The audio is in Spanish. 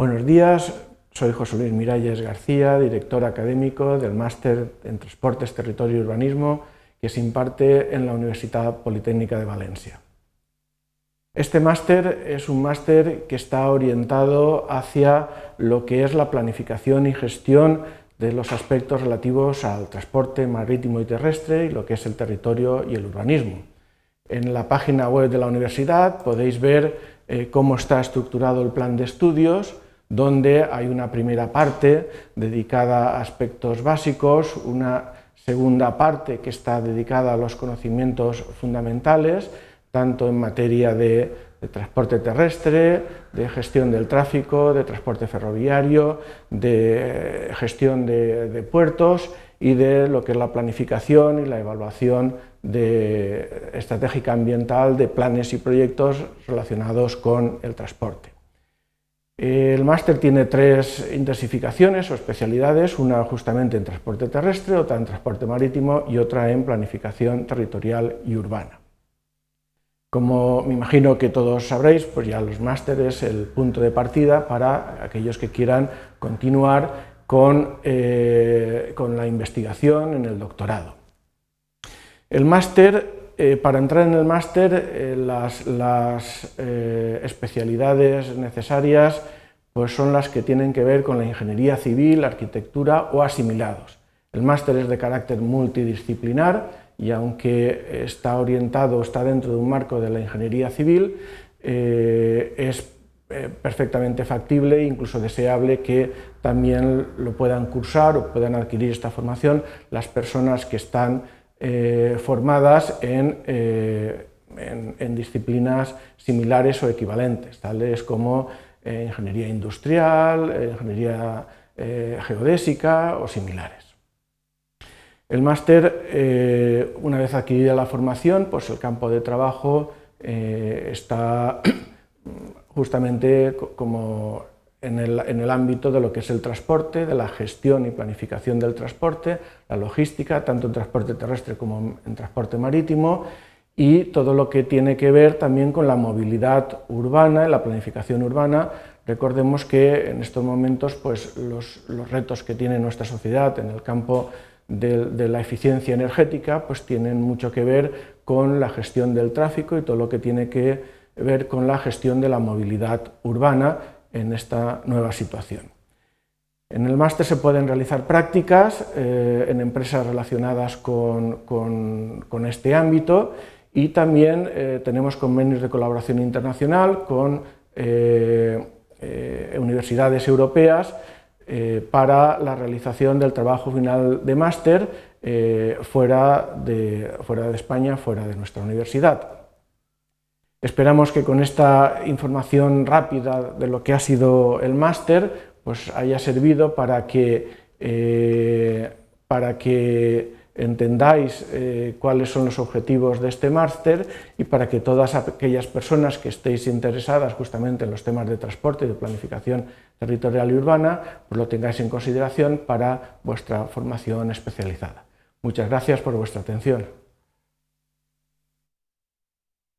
Buenos días, soy José Luis Miralles García, director académico del Máster en Transportes, Territorio y Urbanismo que se imparte en la Universidad Politécnica de Valencia. Este máster es un máster que está orientado hacia lo que es la planificación y gestión de los aspectos relativos al transporte marítimo y terrestre y lo que es el territorio y el urbanismo. En la página web de la universidad podéis ver eh, cómo está estructurado el plan de estudios, donde hay una primera parte dedicada a aspectos básicos, una segunda parte que está dedicada a los conocimientos fundamentales, tanto en materia de, transporte terrestre, de gestión del tráfico, de transporte ferroviario, de gestión de, puertos y de lo que es la planificación y la evaluación de, estratégica ambiental de planes y proyectos relacionados con el transporte. El máster tiene tres intensificaciones o especialidades, una justamente en transporte terrestre, otra en transporte marítimo y otra en planificación territorial y urbana. Como me imagino que todos sabréis, pues ya los másteres es el punto de partida para aquellos que quieran continuar con, eh, la investigación en el doctorado. El máster eh, para entrar en el máster, eh, las, especialidades necesarias pues son las que tienen que ver con la ingeniería civil, arquitectura o asimilados. El máster es de carácter multidisciplinar y aunque está orientado, está dentro de un marco de la ingeniería civil, eh, es eh, perfectamente factible e incluso deseable que también lo puedan cursar o puedan adquirir esta formación las personas que están eh, formadas en, en, disciplinas similares o equivalentes, tales como ingeniería industrial, ingeniería geodésica o similares. El máster, eh, una vez adquirida la formación, pues el campo de trabajo eh, está justamente como en el, ámbito de lo que es el transporte, de la gestión y planificación del transporte, la logística, tanto en transporte terrestre como en transporte marítimo, y todo lo que tiene que ver también con la movilidad urbana, la planificación urbana. Recordemos que en estos momentos pues, los, retos que tiene nuestra sociedad en el campo de, la eficiencia energética pues tienen mucho que ver con la gestión del tráfico y todo lo que tiene que ver con la gestión de la movilidad urbana en esta nueva situación. En el máster se pueden realizar prácticas eh, en empresas relacionadas con, este ámbito y también eh, tenemos convenios de colaboración internacional con eh, universidades europeas para la realización del trabajo final de máster fuera, de, fuera de España, fuera de nuestra universidad. Esperamos que con esta información rápida de lo que ha sido el máster pues haya servido para que, eh, para que entendáis eh, cuáles son los objetivos de este máster y para que todas aquellas personas que estéis interesadas justamente en los temas de transporte y de planificación territorial y urbana, pues lo tengáis en consideración para vuestra formación especializada. Muchas gracias por vuestra atención.